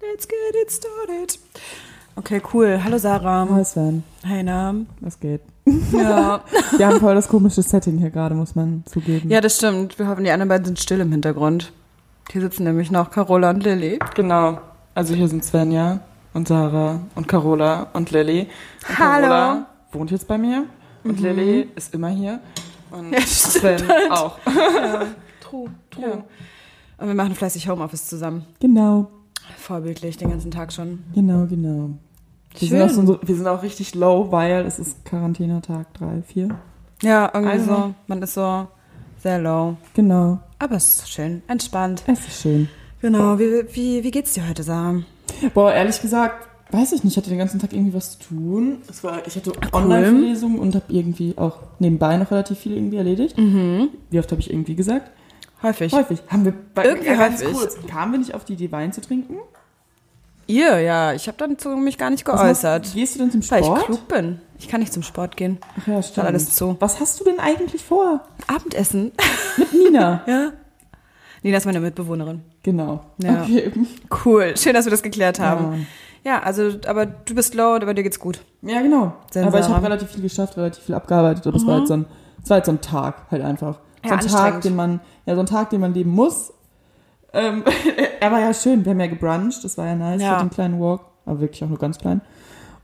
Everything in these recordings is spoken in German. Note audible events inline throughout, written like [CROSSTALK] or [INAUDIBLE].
Let's get it started. Okay, cool. Hallo Sarah. Hi Sven, Hey, Nam. was geht? Ja. [LAUGHS] Wir haben voll das komische Setting hier gerade, muss man zugeben. ja, das stimmt. Wir hoffen, die anderen beiden sind still im Hintergrund. Hier sitzen nämlich noch Carola und Lilly. Genau. Also hier sind Svenja und Sarah und Carola und Lilly. Und Hallo. Carola wohnt jetzt bei mir und Lilly ist immer hier. Und Ja. Sven auch. [LAUGHS] True, true. Ja. Und wir machen fleißig Homeoffice zusammen. Genau, Vorbildlich, den ganzen Tag schon. genau, genau. Wir sind, Schön. auch so, wir sind auch richtig low, weil es ist Quarantänetag 3, 4. Ja, irgendwie Also. so. Man ist so sehr low. Genau, Aber es ist schön, entspannt. es ist schön. Genau. Wie, wie, wie geht's dir heute, Sarah? Boah, ehrlich gesagt, weiß ich nicht, ich hatte den ganzen Tag irgendwie was zu tun. Es war, ich hatte Cool. Online-Vorlesungen und habe irgendwie auch nebenbei noch relativ viel irgendwie erledigt. Wie oft habe ich irgendwie gesagt? Häufig. Häufig. Haben wir bei, Irgendwie äh, ganz häufig. kurz, kamen wir nicht auf die Idee, Wein zu trinken? Ihr, ja. Ich habe dann zu mich gar nicht Was machst- geäußert. Gehst du denn zum Weil ich Sport? klug bin. Ich kann nicht zum Sport gehen. Ach ja, stimmt. alles zu. Was hast du denn eigentlich vor? Abendessen. Mit Nina. [LAUGHS] ja. Nina ist meine Mitbewohnerin. genau. Ja. Okay. Cool. Schön, dass wir das geklärt haben. Ja. Ja, also, aber du bist low, aber dir geht's gut. Ja, genau. Sensor. Aber ich habe relativ viel geschafft, relativ viel abgearbeitet. Aber es war halt so ein, es war halt so ein Tag halt einfach. Ja, so ein Tag, den man, ja, so ein Tag, den man leben muss. Ähm, [LAUGHS] er war ja schön. Wir haben ja gebruncht. Das war ja nice Ja. für den kleinen Walk. Aber wirklich auch nur ganz klein.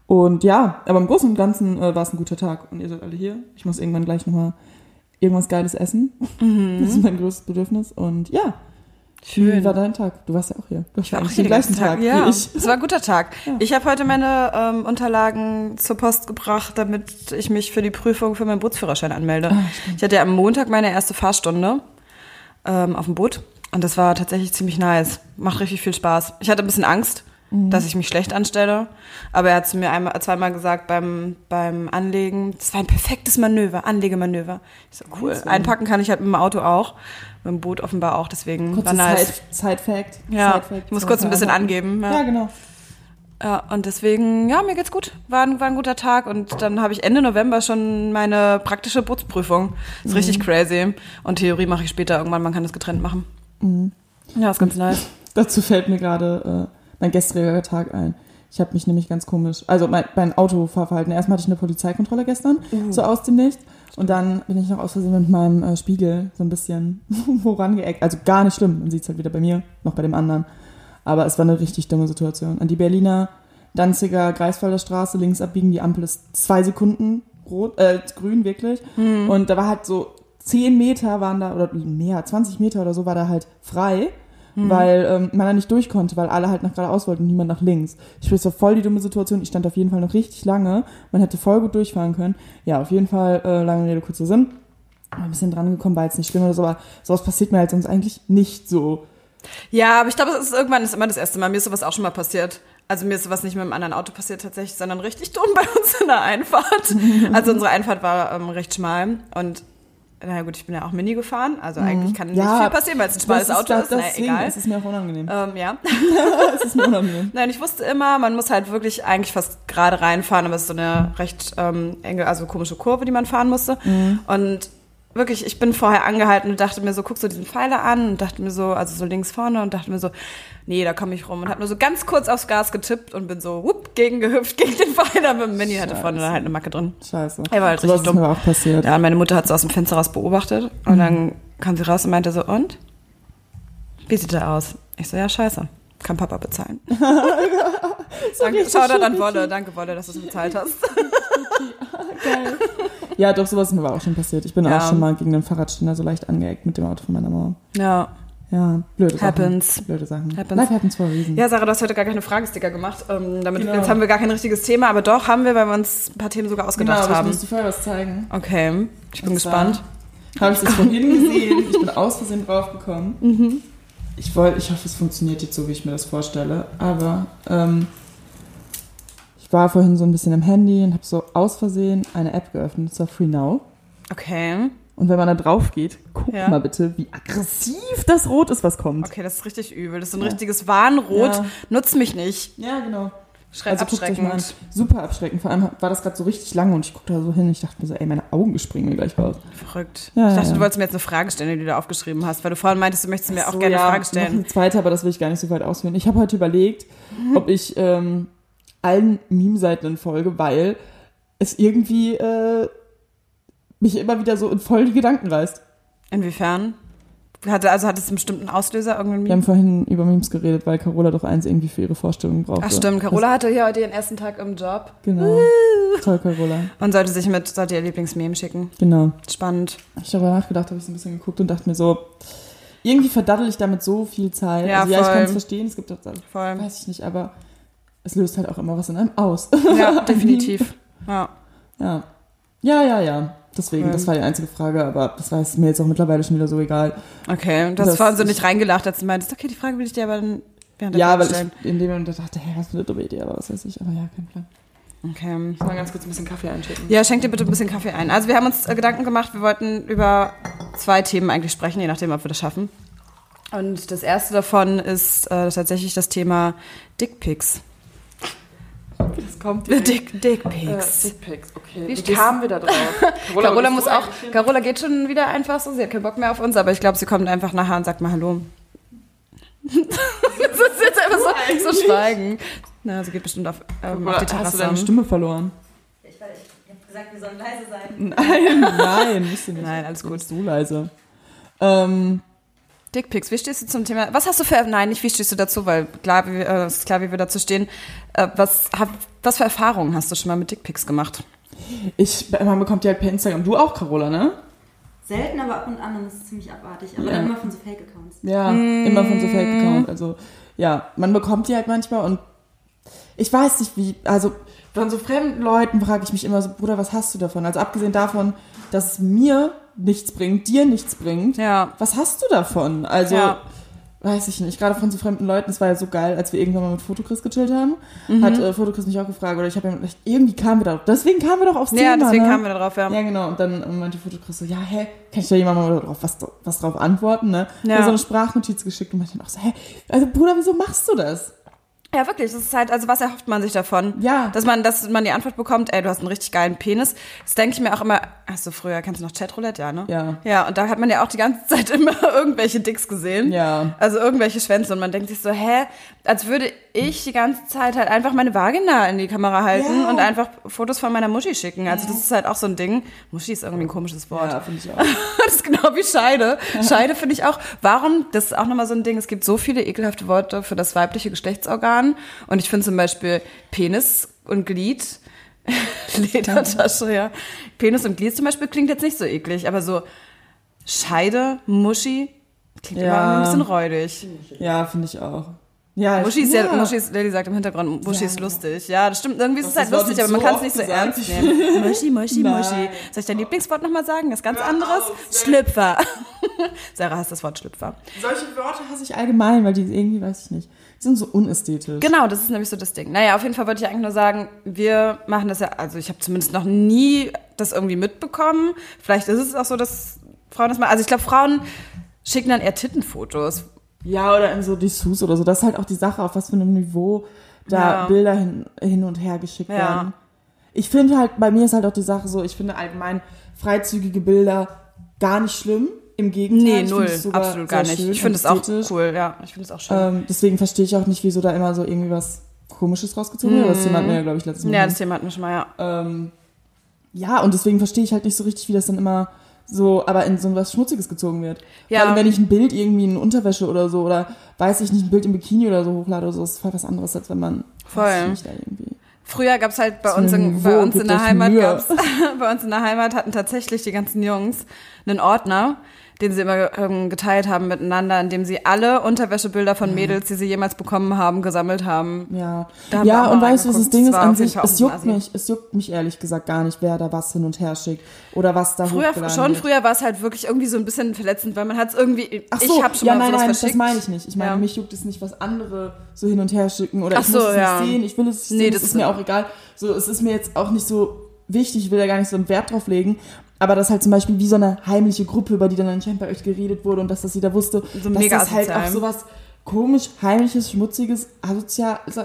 Und ja, aber im Großen und Ganzen äh, war es ein guter Tag. Und ihr seid alle hier. Ich muss irgendwann gleich nochmal irgendwas Geiles essen. Mhm. [LAUGHS] Das ist mein größtes Bedürfnis. Und ja, wie war dein Tag? Du warst ja auch hier. Du Ich war auch hier den gleichen ganzen Tag, Ja, wie ich. es war ein guter Tag. Ja. Ich habe heute meine ähm, Unterlagen zur Post gebracht, damit ich mich für die Prüfung für meinen Bootsführerschein anmelde. Ah, ich hatte ja am Montag meine erste Fahrstunde ähm, auf dem Boot und das war tatsächlich ziemlich nice. Macht richtig viel Spaß. Ich hatte ein bisschen Angst, Mhm. dass ich mich schlecht anstelle, aber er hat zu mir einmal, zweimal gesagt beim, beim Anlegen, das war ein perfektes Manöver, Anlegemanöver. Ich so, cool. Einpacken kann ich halt mit dem Auto auch, mit dem Boot offenbar auch, deswegen war Kurzes nice. Side, Side Fact. Ja, Side Fact ich muss kurz ein bisschen angeben. Ja, Ja. genau. Ja, und deswegen, ja, mir geht's gut. War ein, war ein guter Tag und dann habe ich Ende November schon meine praktische Bootsprüfung. Ist Mhm. richtig crazy. Und Theorie mache ich später irgendwann, man kann das getrennt machen. Ja, ist ganz nice. [LAUGHS] Dazu fällt mir gerade äh, mein gestriger Tag ein. Ich habe mich nämlich ganz komisch, also mein, mein Autofahrverhalten. Erstmal hatte ich eine Polizeikontrolle gestern, so aus dem Nichts. Und dann bin ich noch aus Versehen mit meinem äh, Spiegel so ein bisschen [LAUGHS] vorangeeckt. Also gar nicht schlimm. Man sieht es halt weder bei mir noch bei dem anderen. Aber es war eine richtig dumme Situation. An die Berliner Danziger Greifswalder Straße links abbiegen. Die Ampel ist zwei Sekunden rot, äh, grün wirklich. Und da war halt so zehn Meter waren da, oder mehr, 20 Meter oder so war da halt frei. Weil ähm, man da nicht durch konnte, weil alle halt nach geradeaus wollten und niemand nach links. Ich war voll die dumme Situation. Ich stand auf jeden Fall noch richtig lange. Man hätte voll gut durchfahren können. Ja, auf jeden Fall, äh, lange Rede, kurzer Sinn. Ein bisschen dran gekommen, war jetzt nicht schlimm oder so, aber sowas passiert mir halt sonst eigentlich nicht so. Ja, aber ich glaube, es ist irgendwann ist immer das erste Mal. Mir ist sowas auch schon mal passiert. Also mir ist sowas nicht mit einem anderen Auto passiert tatsächlich, sondern richtig dumm [LAUGHS] bei uns in der Einfahrt. Also unsere Einfahrt war ähm, recht schmal und naja gut, ich bin ja auch Mini gefahren, also eigentlich kann nicht viel passieren, weil es ein schmales Auto das, ist, naja, egal. Es ist mir auch unangenehm. Ähm, ja. [LAUGHS] Es ist mir unangenehm. Nein, ich wusste immer, man muss halt wirklich eigentlich fast gerade reinfahren, aber es ist so eine recht ähm, enge, also komische Kurve, die man fahren musste. Und wirklich, ich bin vorher angehalten und dachte mir so, guck so diesen Pfeiler an und dachte mir so, also so links vorne und dachte mir so, nee, da komme ich rum und hab nur so ganz kurz aufs Gas getippt und bin so, whoop, gegen gehüpft, gegen den Pfeiler mit dem Mini, hatte vorne dann halt eine Macke drin. Scheiße. Er war halt Sowas richtig ist dumm. mir auch passiert. Ja, und meine Mutter hat so aus dem Fenster raus beobachtet und dann kam sie raus und meinte so, und? Wie sieht er aus? Ich so, ja, scheiße. Kann Papa bezahlen. [LAUGHS] danke, schau da dann Wolle. Danke, Wolle, dass du es bezahlt hast. [LAUGHS] Geil. Ja, doch, sowas ist mir aber auch schon passiert. Ich bin Ja. auch schon mal gegen den Fahrradständer so leicht angeeckt mit dem Auto von meiner Mama. Ja. Ja, blöde Happens. Sachen. Blöde Sachen. Happens. Life happens for a reason. Ja, Sarah, du hast heute gar keine Fragesticker gemacht. Ähm, damit, Genau. Jetzt haben wir gar kein richtiges Thema, aber doch haben wir, weil wir uns ein paar Themen sogar genau, ausgedacht aber ich haben. muss dir vorher was zeigen. Okay, ich bin Und gespannt. Habe ich das vorhin gesehen. Ich bin aus Versehen draufgekommen. Mhm. Ich, wollt, ich hoffe, es funktioniert jetzt so, wie ich mir das vorstelle. Aber ähm, ich war vorhin so ein bisschen am Handy und habe so aus Versehen eine App geöffnet. Das war Free Now. Okay. Und wenn man da drauf geht, guck Ja. mal bitte, wie aggressiv das Rot ist, was kommt. Okay, das ist richtig übel. Das ist so ein Ja. richtiges Warnrot. Ja. Nutz mich nicht. Ja, genau. Mal an. abschreckend. Super abschreckend. Vor allem war das gerade so richtig lange und ich guckte da so hin ich dachte mir so, ey, meine Augen springen mir gleich raus. Verrückt. Ja, ich dachte, ja. du wolltest mir jetzt eine Frage stellen, die du da aufgeschrieben hast, weil du vorhin meintest, du möchtest mir auch So, gerne ja, eine Frage Noch stellen. eine zweite, aber das will ich gar nicht so weit ausführen. Ich habe heute überlegt, Mhm. ob ich ähm, allen Meme-Seiten folge, weil es irgendwie äh, mich immer wieder so in voll die Gedanken reißt. Inwiefern? Hatte, also hat es einen bestimmten Auslöser, irgendeinen Wir haben vorhin über Memes geredet, weil Carola doch eins irgendwie für ihre Vorstellung brauchte. Ach stimmt, Carola hatte hier heute ihren ersten Tag im Job Genau. Toll, Carola. und sollte sich mit, sollte ihr Lieblingsmeme schicken. Genau. Spannend. Ich habe darüber nachgedacht, habe ich so ein bisschen geguckt und dachte mir so, irgendwie verdaddel ich damit so viel Zeit. Ja, also ja, ich voll. kann es verstehen, es gibt auch, Voll. weiß ich nicht, aber es löst halt auch immer was in einem aus. [LAUGHS] Ja, definitiv. Ja. Ja. Ja, ja, ja. Deswegen, Cool. das war die einzige Frage, aber das war es mir jetzt auch mittlerweile schon wieder so egal. Okay, und du hast Das vorhin so nicht reingelacht, als du meintest, okay, die Frage will ich dir aber dann während der Ja, weil stellen. ich in dem Moment dachte, hä, was für eine dumme Idee, aber was weiß ich, aber ja, kein Plan. Okay. Ich mal ganz kurz ein bisschen Kaffee einschütten. Ja, schenk dir bitte ein bisschen Kaffee ein. Also wir haben uns äh, Gedanken gemacht, wir wollten über zwei Themen eigentlich sprechen, je nachdem, ob wir das schaffen. Und das erste davon ist äh, tatsächlich das Thema Dickpics. Das kommt Dick, Dickpics. Dickpics, okay. Wie kamen wir da drauf? [LAUGHS] Carola muss auch, Carola geht schon wieder einfach so, sie hat keinen Bock mehr auf uns, aber ich glaube, sie kommt einfach nachher und sagt mal Hallo. [LAUGHS] das ist jetzt einfach so, so schweigen. Na, sie geht bestimmt auf, ähm, auf die hast du Terrasse. deine Stimme verloren? Ich, ich habe gesagt, wir sollen leise sein. Nein, [LAUGHS] nein, bist du nicht. Nein, alles Du gut. so leise. Ähm, Dickpics, wie stehst du zum Thema? Was hast du für, nein, nicht wie stehst du dazu, weil klar, wie, äh, es ist klar, wie wir dazu stehen. Äh, was, hab, was für Erfahrungen hast du schon mal mit Dickpics gemacht? ich, man bekommt die halt per Instagram. Du auch, Carola, ne? Selten, aber ab und an und das ist ziemlich abartig. Aber Ja. dann immer von so Fake-Accounts. Ja, immer von so Fake-Account. Also, ja, man bekommt die halt manchmal und ich weiß nicht wie, also von so fremden Leuten frage ich mich immer so, Bruder, was hast du davon? Also abgesehen davon, dass es mir nichts bringt, dir nichts bringt, Ja. was hast du davon? Also, Ja. weiß ich nicht, gerade von so fremden Leuten, es war ja so geil, als wir irgendwann mal mit Fotokris gechillt haben, hat äh, Fotokris mich auch gefragt, oder ich habe ja, irgendwie kamen wir da, deswegen kamen wir doch aufs Ja, Thema, deswegen ne? kamen wir darauf, ja. Ja, genau. Und dann meinte Fotokris so, ja, hä, kann ich da jemand mal drauf, was, was drauf antworten, ne? Ja. Ja. so eine Sprachnotiz geschickt und meinte dann auch so, hä, also Bruder, wieso machst du das? Ja, wirklich. Das ist halt, also was erhofft man sich davon? Ja. Dass man, dass man die Antwort bekommt, ey, du hast einen richtig geilen Penis. Das denke ich mir auch immer, hast du früher, kennst du noch Chatroulette, ja, ne? Ja. Ja, und da hat man ja auch die ganze [LAUGHS] Zeit immer irgendwelche Dicks gesehen. Ja. Also irgendwelche Schwänze und man denkt sich so, hä, als würde ich die ganze Zeit halt einfach meine Vagina in die Kamera halten Ja. und einfach Fotos von meiner Muschi schicken. Also das ist halt auch so ein Ding. Muschi ist irgendwie ein komisches Wort. Ja, finde ich [LAUGHS] auch. Das ist genau wie Scheide. Scheide finde ich auch. Warum? Das ist auch nochmal so ein Ding. Es gibt so viele ekelhafte Worte für das weibliche Geschlechtsorgan. Und ich finde zum Beispiel Penis und Glied. [LAUGHS] Ledertasche, ja. Penis und Glied zum Beispiel klingt jetzt nicht so eklig, aber so Scheide, Muschi, klingt Ja. immer ein bisschen räudig. Ja, finde ich auch. Ja, Muschi ist ja, ja, Muschi ist, Lady sagt im Hintergrund, Muschi Ja. ist lustig. Ja, das stimmt. Irgendwie ist es halt lustig, aber man so kann es nicht so gesagt. ernst nehmen. [LAUGHS] Muschi, Muschi, Nein. Muschi. Soll ich dein Lieblingswort nochmal sagen? Das ganz anderes? Schlüpfer. [LAUGHS] Sarah hasst das Wort Schlüpfer. Solche Worte hasse ich allgemein, weil die irgendwie, weiß ich nicht, die sind so unästhetisch. Genau, das ist nämlich so das Ding. Naja, auf jeden Fall wollte ich eigentlich nur sagen, wir machen das ja, also ich habe zumindest noch nie das irgendwie mitbekommen. Vielleicht ist es auch so, dass Frauen das mal, also ich glaube, Frauen schicken dann eher Tittenfotos. Ja, oder in so Dessous oder so. Das ist halt auch die Sache, auf was für einem Niveau da Ja. Bilder hin, hin und her geschickt Ja. werden. Ich finde halt, bei mir ist halt auch die Sache so, ich finde allgemein freizügige Bilder gar nicht schlimm. Im Gegenteil. Nee, ich null, absolut gar nicht. Ich finde es auch cool, ja. Ich finde es auch schön. Ähm, deswegen verstehe ich auch nicht, wieso da immer so irgendwie was Komisches rausgezogen wird. Das Thema hatten wir ja, glaube ich, letztes Mal. Ja, das Thema hatten wir schon mal, ja. ähm, ja, und deswegen verstehe ich halt nicht so richtig, wie das dann immer so, aber in so was Schmutziges gezogen wird. Ja. Vor allem, wenn ich ein Bild irgendwie in Unterwäsche oder so oder weiß ich nicht, ein Bild im Bikini oder so hochlade oder so, ist voll was anderes, als wenn man Voll. da irgendwie. Früher gab's halt bei uns, in, bei uns in der Heimat gab's, [LAUGHS] bei uns in der Heimat hatten tatsächlich die ganzen Jungs einen Ordner, den sie immer ähm, geteilt haben miteinander, in dem sie alle Unterwäschebilder von Mädels, die sie jemals bekommen haben, gesammelt haben. Ja, Da haben ja und weißt du, was das. Ding ist an sich, es juckt Assi. mich, es juckt mich ehrlich gesagt gar nicht, wer da was hin und her schickt oder was da Früher schon, wird. früher war es halt wirklich irgendwie so ein bisschen verletzend, weil man hat es irgendwie, Ach so, ich habe schon ja, mal nein, sowas nein, verschickt. das meine ich nicht. Ich meine, Ja. mich juckt es nicht, was andere so hin und her schicken oder Ach ich so, muss es ja. nicht sehen, ich will es nicht Nee, sehen, das das ist ist- mir auch egal. So, es ist mir jetzt auch nicht so wichtig, ich will da gar nicht so einen Wert drauf legen. Aber das halt zum Beispiel wie so eine heimliche Gruppe, über die dann anscheinend bei euch geredet wurde und dass das jeder wusste, So dass das halt auch sowas komisch, heimliches, schmutziges, asozial so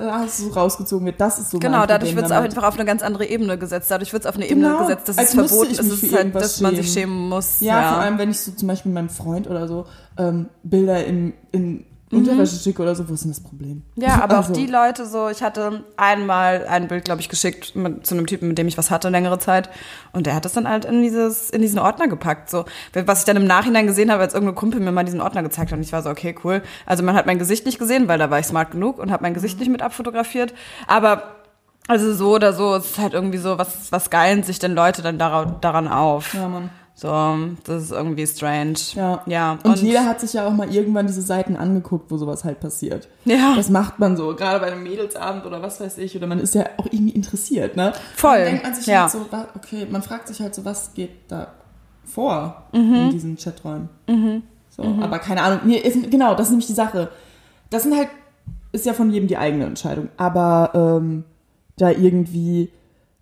rausgezogen wird. Das ist so Genau, dadurch wird es auch einfach auf eine ganz andere Ebene gesetzt. Dadurch wird es auf eine Ebene Genau, gesetzt, dass es verboten ist. Es halt, dass man sich schämen. schämen muss. Ja, vor allem, wenn ich so zum Beispiel meinem Freund oder so ähm, Bilder in, in Unterwäsche schicke oder so, wo ist denn das Problem? Mhm. Ja, aber Also, auch die Leute so, ich hatte einmal ein Bild, glaube ich, geschickt mit, zu einem Typen, mit dem ich was hatte längere Zeit. Und der hat das dann halt in dieses, in diesen Ordner gepackt. So. Was ich dann im Nachhinein gesehen habe, als irgendein Kumpel mir mal diesen Ordner gezeigt hat. Und ich war so, okay, cool. Also man hat mein Gesicht nicht gesehen, weil da war ich smart genug und habe mein Gesicht nicht mit abfotografiert. Aber also so oder so, es ist halt irgendwie so, was, was geilen sich denn Leute dann daran, daran auf? Ja, Mann. So, das ist irgendwie strange. Ja. ja. Und, jeder hat sich ja auch mal irgendwann diese Seiten angeguckt, wo sowas halt passiert. Ja. Das macht man so, gerade bei einem Mädelsabend oder was weiß ich, oder man ist ja auch irgendwie interessiert, ne? Voll, Dann denkt man sich ja. halt so, okay, man fragt sich halt so, was geht da vor Mhm. in diesen Chaträumen. So, aber keine Ahnung. Nee, ist, genau, das ist nämlich die Sache. Das sind halt, ist ja von jedem die eigene Entscheidung. Aber ähm, da irgendwie,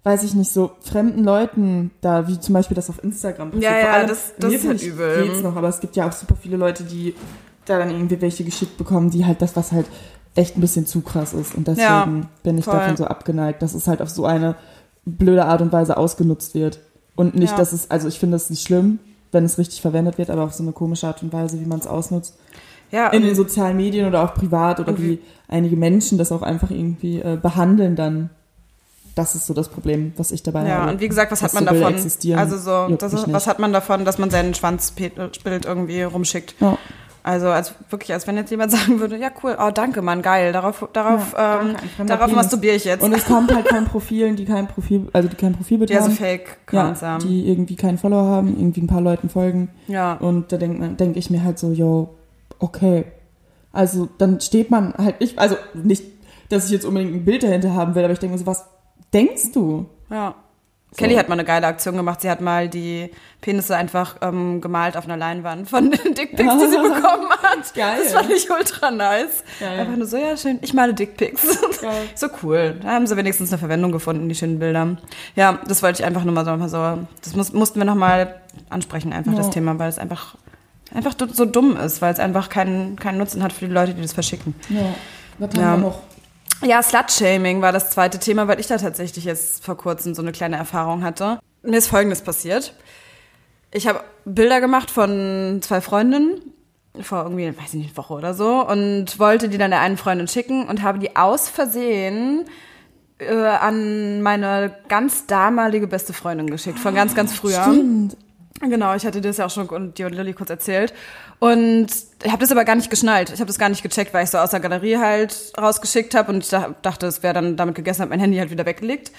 weiß ich nicht, so fremden Leuten, da wie zum Beispiel das auf Instagram passiert. Ja, ja, allem, das- das ist halt übel. Geht's noch, aber es gibt ja auch super viele Leute, die da dann irgendwie welche geschickt bekommen, die halt das, was halt echt ein bisschen zu krass ist. Und deswegen Ja, bin ich voll. davon so abgeneigt, dass es halt auf so eine blöde Art und Weise ausgenutzt wird. Und nicht, Ja. dass es, also ich finde es nicht schlimm, wenn es richtig verwendet wird, aber auf so eine komische Art und Weise, wie man es ausnutzt. ja, In den sozialen Medien oder auch privat oder wie einige Menschen das auch einfach irgendwie äh, behandeln dann. Das ist so das Problem, was ich dabei Ja, habe. und wie gesagt, was hat man so davon? Also so, das, nicht. was hat man davon, dass man seinen Schwanzbild irgendwie rumschickt? Ja. Also als wirklich, als wenn jetzt jemand [LAUGHS] sagen würde, ja cool, oh danke, Mann, geil, darauf, darauf, Ja, ähm, darauf masturbiere ich jetzt. Und es kommt halt von [LAUGHS] Profilen, die kein Profil, also die kein Profilbild ja, so haben. Fake-Accounts ja, haben. die irgendwie keinen Follower haben, irgendwie ein paar Leuten folgen. Ja. Und da denke denk ich mir halt so, yo, okay. Also dann steht man halt, ich, also nicht, dass ich jetzt unbedingt ein Bild dahinter haben will, aber ich denke mir so, was denkst du? Ja. Kelly hat mal eine geile Aktion gemacht. Sie hat mal die Penisse einfach ähm, gemalt auf einer Leinwand von den [LAUGHS] Dickpics, die sie [LAUGHS] bekommen hat. Geil. Das fand ich ultra nice. Geil. Einfach nur so, ja, schön, ich male Dickpics. [LAUGHS] So cool. Da haben sie wenigstens eine Verwendung gefunden, die schönen Bilder. Ja, das wollte ich einfach nur mal so, mal so das muss, mussten wir nochmal ansprechen, einfach Ja. das Thema, weil es einfach, einfach so dumm ist, weil es einfach keinen, keinen Nutzen hat für die Leute, die das verschicken. Ja, was haben Ja. wir noch? Ja, Slut-Shaming war das zweite Thema, weil ich da tatsächlich jetzt vor kurzem so eine kleine Erfahrung hatte. Mir ist Folgendes passiert. Ich habe Bilder gemacht von zwei Freundinnen vor irgendwie, weiß ich nicht, Woche oder so und wollte die dann der einen Freundin schicken und habe die aus Versehen äh, an meine ganz damalige beste Freundin geschickt, von ganz, ganz früher. Stimmt. Genau, ich hatte das ja auch schon und dir und Lilly kurz erzählt. Und ich habe das aber gar nicht geschnallt. Ich habe das gar nicht gecheckt, weil ich so aus der Galerie halt rausgeschickt habe und dachte, es wäre dann damit gegessen, habe mein Handy halt wieder weggelegt.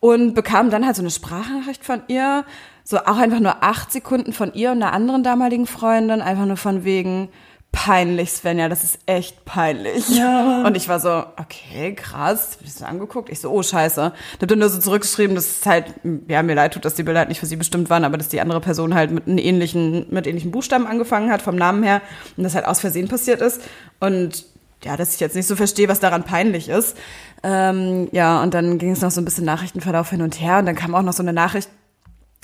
Und bekam dann halt so eine Sprachnachricht von ihr, so auch einfach nur acht Sekunden von ihr und einer anderen damaligen Freundin, einfach nur von wegen peinlich, Svenja, das ist echt peinlich. Ja. Und ich war so, okay, krass, ich das angeguckt? Ich so, oh, scheiße. Ich hab dann nur so zurückgeschrieben, dass es halt, ja, mir leid tut, dass die Bilder halt nicht für sie bestimmt waren, aber dass die andere Person halt mit einem ähnlichen, mit ähnlichen Buchstaben angefangen hat, vom Namen her, und das halt aus Versehen passiert ist. Und ja, dass ich jetzt nicht so verstehe, was daran peinlich ist. Ähm, ja, und dann ging es noch so ein bisschen Nachrichtenverlauf hin und her und dann kam auch noch so eine Nachricht,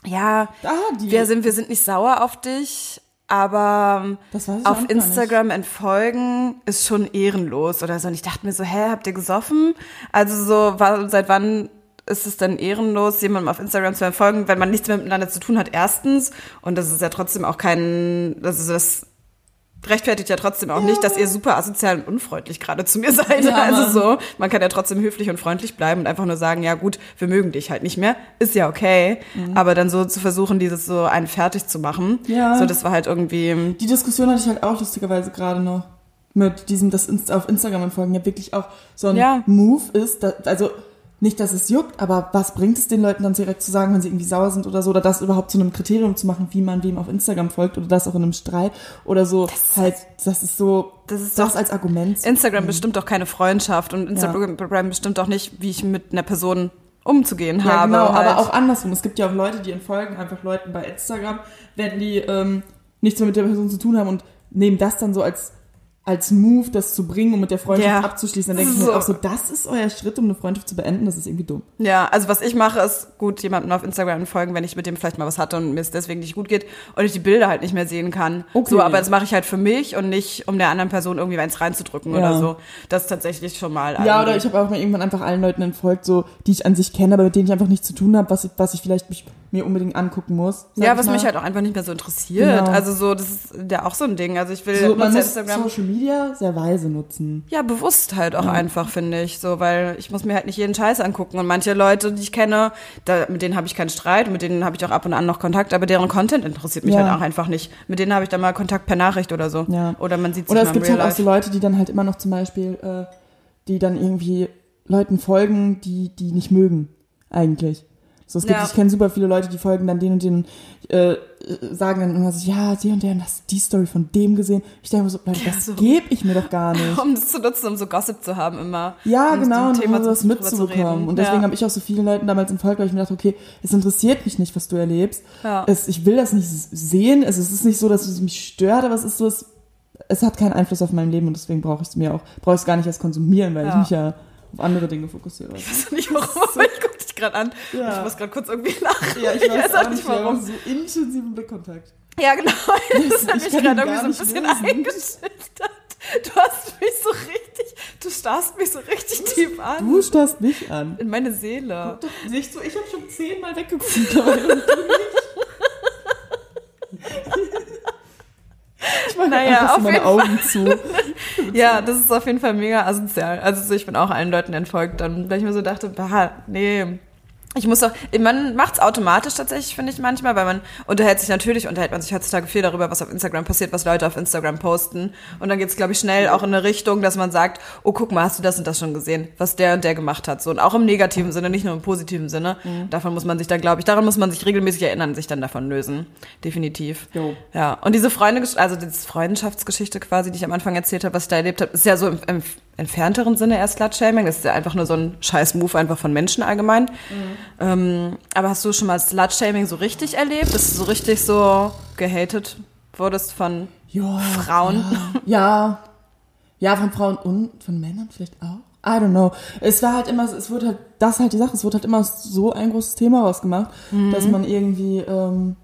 ja, Ah, die. wir sind, wir sind nicht sauer auf dich, aber ich auf Instagram entfolgen ist schon ehrenlos oder so. Und ich dachte mir so, hä, habt ihr gesoffen? Also so, seit wann ist es denn ehrenlos, jemandem auf Instagram zu entfolgen, wenn man nichts miteinander zu tun hat, erstens. Und das ist ja trotzdem auch kein, also das rechtfertigt ja trotzdem auch nicht, dass ihr super asozial und unfreundlich gerade zu mir [LAUGHS] seid. Ja, also so, man kann ja trotzdem höflich und freundlich bleiben und einfach nur sagen, ja gut, wir mögen dich halt nicht mehr, ist ja okay. Aber dann so zu versuchen, dieses so einen fertig zu machen, Mhm. Ja. so das war halt irgendwie, Die Diskussion hatte ich halt auch lustigerweise gerade noch. Mit diesem, dass Inst- auf Instagram entfolgen ja wirklich auch so ein Ja. Move ist. Da, also nicht, dass es juckt, aber was bringt es den Leuten dann direkt zu sagen, wenn sie irgendwie sauer sind oder so, oder das überhaupt zu einem Kriterium zu machen, wie man wem auf Instagram folgt oder das auch in einem Streit oder so. halt, das ist so, Das ist das doch- als Argument. Instagram bestimmt auch keine Freundschaft und Instagram bestimmt auch nicht, wie ich mit einer Person umzugehen Ja, habe. genau, halt. aber auch andersrum. Es gibt ja auch Leute, die entfolgen einfach Leuten bei Instagram, wenn die ähm, nichts mehr mit der Person zu tun haben und nehmen das dann so als als Move, das zu bringen, um mit der Freundschaft Ja. abzuschließen. Dann denke ich So. mir auch so, das ist euer Schritt, um eine Freundschaft zu beenden. Das ist irgendwie dumm. Ja, also was ich mache, ist gut, jemandem auf Instagram folgen, wenn ich mit dem vielleicht mal was hatte und mir es deswegen nicht gut geht und ich die Bilder halt nicht mehr sehen kann. Okay. So, aber das mache ich halt für mich und nicht, um der anderen Person irgendwie eins reinzudrücken Ja. oder so. Das ist tatsächlich schon mal. Ja, oder ich habe auch mal irgendwann einfach allen Leuten entfolgt, so, die ich an sich kenne, aber mit denen ich einfach nichts zu tun habe, was, ich- was ich vielleicht mich, mir unbedingt angucken muss. Ja, was mal. mich halt auch einfach nicht mehr so interessiert. Genau. Also so, das ist ja auch so ein Ding. Also ich will so, man muss Instagram. Social Media sehr weise nutzen. Ja, bewusst halt auch einfach, finde ich. So, weil ich muss mir halt nicht jeden Scheiß angucken. Und manche Leute, die ich kenne, da, mit denen habe ich keinen Streit, mit denen habe ich auch ab und an noch Kontakt, aber deren Content interessiert mich Ja. halt auch einfach nicht. Mit denen habe ich dann mal Kontakt per Nachricht oder so. Ja. Oder man sieht sich Oder es gibt halt Real auch so Life. Leute, die dann halt immer noch zum Beispiel, äh, die dann irgendwie Leuten folgen, die die nicht mögen, eigentlich. So, es gibt, Ja. ich kenne super viele Leute, die folgen dann den und den, äh, äh, sagen dann immer so, ja, die und der, und hast die Story von dem gesehen. Ich denke mir so, Leute, das so. gebe ich mir doch gar nicht. [LAUGHS] Um das zu nutzen, um so Gossip zu haben immer. Ja, um genau, und Thema um das zu mitzubekommen. Und deswegen ja. habe ich auch so vielen Leuten damals entfolgt, weil ich mir dachte, okay, es interessiert mich nicht, was du erlebst. Ja. Es, ich will das nicht sehen. Es, es ist nicht so, dass es mich stört, aber es ist so, es, es hat keinen Einfluss auf mein Leben und deswegen brauche ich es mir auch, brauche ich es gar nicht erst konsumieren, weil ich mich ja auf andere Dinge fokussiere. Ich weiß nicht warum, aber ich dich gerade an. Ja. Ich muss gerade kurz irgendwie [LAUGHS] lachen. Ja, ich weiß auch nicht, warum. So intensiven Blickkontakt. Ja, genau. [LAUGHS] [LAUGHS] Das hat ich mich kann gerade irgendwie so ein bisschen lösen. eingeschüchtert. Du hast mich so richtig, du starrst mich so richtig tief an. Du starrst mich an. In meine Seele. Doch, nicht so, ich habe schon zehnmal weggeguckt. Ich mache Naja, einfach so meine Augen zu. Ja, das ist auf jeden Fall mega asozial. Also so, ich bin auch allen Leuten entfolgt, dann, weil ich mir so dachte, bah, nee. Ich muss doch, man macht's automatisch tatsächlich, finde ich manchmal, weil man unterhält sich natürlich, unterhält man sich heutzutage viel darüber, was auf Instagram passiert, was Leute auf Instagram posten. Und dann geht's, glaube ich, schnell auch in eine Richtung, dass man sagt, oh, guck mal, hast du das und das schon gesehen, was der und der gemacht hat. So, und auch im negativen Sinne, nicht nur im positiven Sinne. Davon muss man sich dann, glaube ich, daran muss man sich regelmäßig erinnern, sich dann davon lösen. Definitiv. Jo. Ja, und diese Freunde, also diese Freundschaftsgeschichte quasi, die ich am Anfang erzählt habe, was ich da erlebt habe, ist ja so im, im entfernteren Sinne erst Slut-Shaming. Das ist ja einfach nur so ein scheiß Move einfach von Menschen allgemein. Ähm, aber hast du schon mal Slut-Shaming so richtig erlebt, dass du so richtig so gehatet wurdest von Ja, Frauen? Ja. Ja, von Frauen und von Männern vielleicht auch. I don't know. Es war halt immer, es wurde halt, das halt die Sache, es wurde halt immer so ein großes Thema rausgemacht, dass man irgendwie ähm,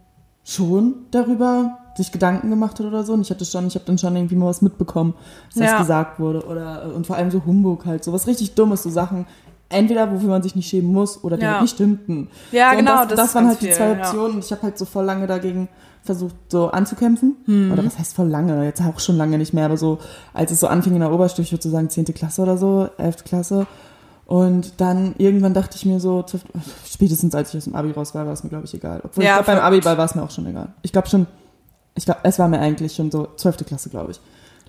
schon darüber sich Gedanken gemacht hat oder so. Und ich hatte schon, ich habe dann schon irgendwie mal was mitbekommen, dass Ja. gesagt wurde. Oder und vor allem so Humbug halt, so was richtig Dummes, so Sachen. Entweder wofür man sich nicht schämen muss oder die Ja. halt nicht stimmten. Ja, so, genau, Das, das das, waren halt die zwei ja. Optionen. Und ich habe halt so voll lange dagegen versucht, so anzukämpfen. Mhm. Oder was heißt voll lange? Jetzt auch schon lange nicht mehr, aber so, als es so anfing in der Oberstufe, ich würde so sagen 10. Klasse oder so, 11. Klasse. Und dann irgendwann dachte ich mir so, spätestens als ich aus dem Abi raus war, war es mir, glaube ich, egal. Obwohl Ja, ich glaube, beim verrückt. Abi war es mir auch schon egal. Ich glaube schon, ich glaube, es war mir eigentlich schon so 12. Klasse, glaube ich.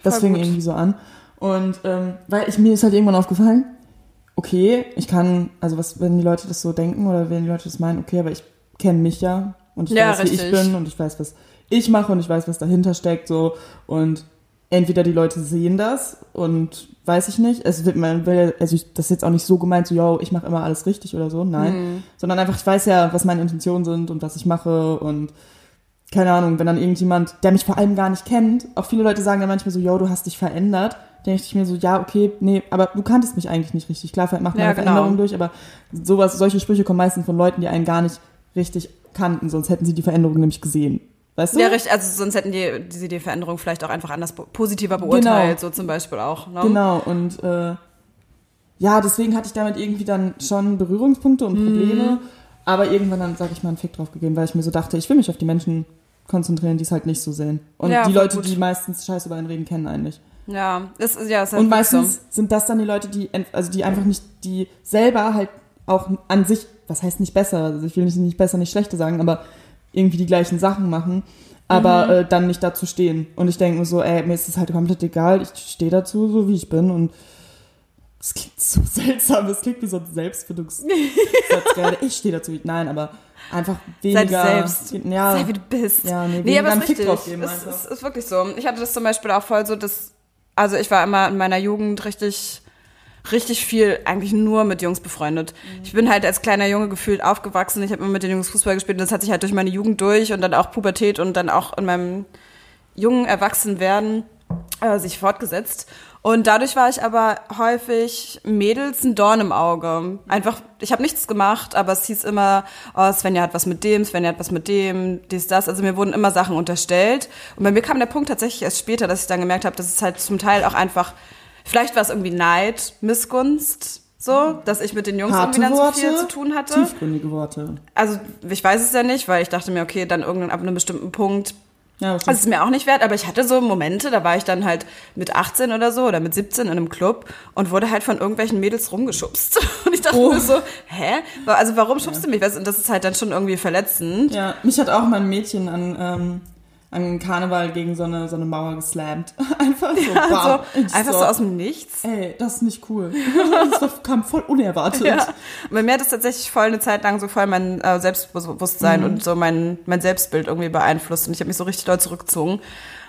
Das Voll fing gut. irgendwie so an. Und ähm, weil ich mir ist halt irgendwann aufgefallen, okay, ich kann, also was, wenn die Leute das so denken oder wenn die Leute das meinen, okay, aber ich kenne mich ja und ich Ja, weiß, wie ich richtig. bin und ich weiß, was ich mache und ich weiß, was dahinter steckt so und entweder die Leute sehen das und weiß ich nicht, es wird man will, also ich, das ist jetzt auch nicht so gemeint, so, yo, ich mache immer alles richtig oder so, nein, Mhm. sondern einfach, ich weiß ja, was meine Intentionen sind und was ich mache und keine Ahnung, wenn dann irgendjemand, der mich vor allem gar nicht kennt, auch viele Leute sagen dann manchmal so, yo, du hast dich verändert, denke ich mir so, ja, okay, nee, aber du kanntest mich eigentlich nicht richtig. Klar, macht man Ja, eine genau. Veränderung durch, aber sowas, solche Sprüche kommen meistens von Leuten, die einen gar nicht richtig kannten, sonst hätten sie die Veränderung nämlich gesehen. Weißt du? Ja, richtig, also sonst hätten die, die, die Veränderung vielleicht auch einfach anders positiver beurteilt, so zum Beispiel auch. Ne? Genau, und äh, ja, deswegen hatte ich damit irgendwie dann schon Berührungspunkte und Probleme, Mhm. aber irgendwann dann, sag ich mal, einen Fick drauf gegeben, weil ich mir so dachte, ich will mich auf die Menschen konzentrieren, die es halt nicht so sehen. Und Ja, die Leute, gut. die meistens Scheiße über einen reden, kennen einen nicht. Ja, es ist ja, es ist halt Und wirklich meistens sind das dann die Leute, die, also die einfach nicht, die selber halt auch an sich, was heißt nicht besser, also ich will nicht, nicht besser, nicht schlechter sagen, aber irgendwie die gleichen Sachen machen, aber Mhm. äh, dann nicht dazu stehen. Und ich denke mir so, ey, mir ist es halt komplett egal, ich stehe dazu, so wie ich bin und es klingt so [LAUGHS] seltsam, es klingt wie so ein Selbstfindungssatz [LAUGHS] gerade. Ich stehe dazu, nein, aber einfach Sei weniger. du selbst. Ja, Sei wie du bist. Ja, nee, nee aber es ist richtig. drauf geben es, einfach. es ist wirklich so. Ich hatte das zum Beispiel auch voll so, dass, also ich war immer in meiner Jugend richtig, richtig viel eigentlich nur mit Jungs befreundet. Mhm. Ich bin halt als kleiner Junge gefühlt aufgewachsen. Ich habe immer mit den Jungs Fußball gespielt und das hat sich halt durch meine Jugend durch und dann auch Pubertät und dann auch in meinem jungen Erwachsenwerden äh, sich fortgesetzt. Und dadurch war ich aber häufig Mädels ein Dorn im Auge. Einfach, ich habe nichts gemacht, aber es hieß immer, oh, Svenja hat was mit dem, Svenja hat was mit dem, dies, das. Also mir wurden immer Sachen unterstellt. Und bei mir kam der Punkt tatsächlich erst später, dass ich dann gemerkt habe, dass es halt zum Teil auch einfach, vielleicht war es irgendwie Neid, Missgunst, so, dass ich mit den Jungs Harte irgendwie dann Worte, zu viel zu tun hatte. tiefgründige Worte. Also ich weiß es ja nicht, weil ich dachte mir, okay, dann irgendwann ab einem bestimmten Punkt Ja, das ist mir auch nicht wert, aber ich hatte so Momente, da war ich dann halt mit 18 oder so oder mit 17 in einem Club und wurde halt von irgendwelchen Mädels rumgeschubst. [LAUGHS] Und ich dachte Oh. mir so, hä? Also warum schubst du mich? Und das ist halt dann schon irgendwie verletzend. Ja, mich hat auch mal ein Mädchen an, ähm, an Karneval gegen so eine, so eine Mauer geslammt. [LAUGHS] Einfach so, bam. Also, Ich einfach so aus dem Nichts. Ey, das ist nicht cool. [LAUGHS] Das kam voll unerwartet. Ja. Bei mir hat es tatsächlich voll eine Zeit lang so voll mein äh, Mhm. Selbstbewusstsein und so mein, mein Selbstbild irgendwie beeinflusst. Und ich habe mich so richtig doll zurückgezogen.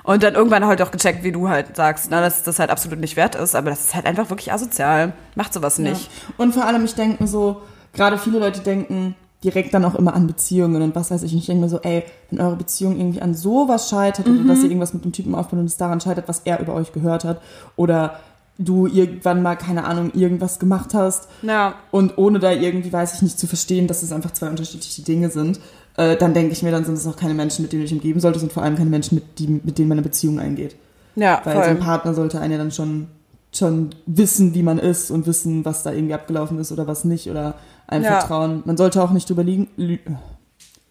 Und dann irgendwann halt auch gecheckt, wie du halt sagst, ne, dass das halt absolut nicht wert ist. Aber das ist halt einfach wirklich asozial. Macht sowas nicht. Ja. Und vor allem, ich denke so, gerade viele Leute denken direkt dann auch immer an Beziehungen und was weiß ich. Und ich denke mir so, ey, wenn eure Beziehung irgendwie an sowas scheitert oder dass ihr irgendwas mit dem Typen aufbaut und es daran scheitert, was er über euch gehört hat oder du irgendwann mal, keine Ahnung, irgendwas gemacht hast Ja. und ohne da irgendwie, weiß ich nicht, zu verstehen, dass es einfach zwei unterschiedliche Dinge sind, äh, dann denke ich mir, dann sind es auch keine Menschen, mit denen du dich umgeben solltest und vor allem keine Menschen, mit, die, mit denen man eine Beziehung eingeht. Ja, Weil so ein voll. Partner sollte einen ja dann schon, schon wissen, wie man ist und wissen, was da irgendwie abgelaufen ist oder was nicht oder einem Ja. vertrauen. Man sollte auch nicht drüber liegen, lü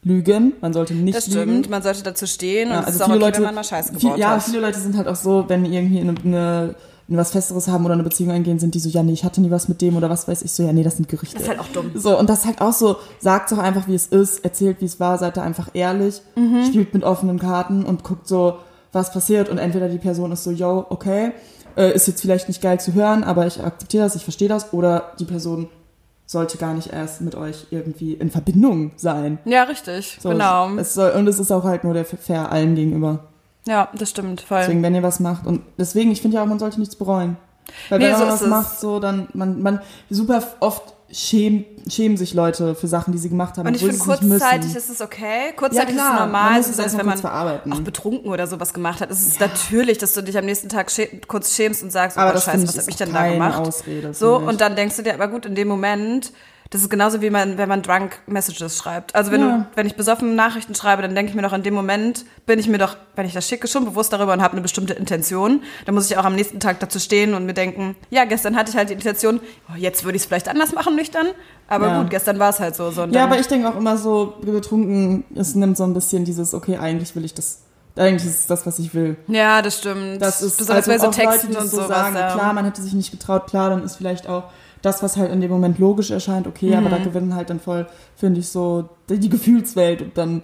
lügen. Man sollte nicht Das lügen. stimmt, man sollte dazu stehen und Ja, es also ist auch viele okay, Leute, wenn man mal Scheiße viel, gebaut ja, hat. viele Leute sind halt auch so, wenn irgendwie in eine, eine, in was Festeres haben oder eine Beziehung eingehen, sind die so, ja, nee, ich hatte nie was mit dem oder was weiß ich so, ja, nee, das sind Gerüchte. Das ist halt auch dumm. So, und das ist halt auch so, sagt doch einfach, wie es ist, erzählt, wie es war, seid da einfach ehrlich, Mhm. spielt mit offenen Karten und guckt so, was passiert und entweder die Person ist so, yo, okay, äh, ist jetzt vielleicht nicht geil zu hören, aber ich akzeptiere das, ich verstehe das, oder die Person sollte gar nicht erst mit euch irgendwie in Verbindung sein. Ja, richtig, So, genau. Es soll, und es ist auch halt nur der fair allen gegenüber. ja, das stimmt, voll. Deswegen, wenn ihr was macht und deswegen, ich finde ja auch, man sollte nichts bereuen. Weil Nee, wenn man so was macht, so dann, man, man, super oft schämen, schämen sich Leute für Sachen, die sie gemacht haben. Und ich finde, es kurzzeitig ist es okay. ja, Kurzzeitig klar, ist es man normal, so es erstmal wenn man verarbeiten. auch betrunken oder sowas gemacht hat, ist es natürlich, dass du dich am nächsten Tag schä kurz schämst und sagst, oh Aber scheiße, was hab ist ich denn da gemacht? Ausrede, so, und dann denkst du dir, aber gut, in dem Moment, das ist genauso wie man, wenn man drunk Messages schreibt. Also wenn Ja. du, wenn ich besoffen Nachrichten schreibe, dann denke ich mir doch in dem Moment, bin ich mir doch, wenn ich das schicke, schon bewusst darüber und habe eine bestimmte Intention. Dann muss ich auch am nächsten Tag dazu stehen und mir denken, ja, gestern hatte ich halt die Intention, oh, jetzt würde ich es vielleicht anders machen, nüchtern. Aber Ja. gut, gestern war es halt so. so Ja, aber ich denke auch immer so, betrunken, es nimmt so ein bisschen dieses, okay, eigentlich will ich das, eigentlich ist es das, was ich will. Ja, das stimmt. Das ist besonders also bei so Leute, Texten die und so sagen, ja. klar, man hätte sich nicht getraut, klar, dann ist vielleicht auch das, was halt in dem Moment logisch erscheint, okay, aber Mhm. da gewinnen halt dann voll, finde ich, so die, die Gefühlswelt und dann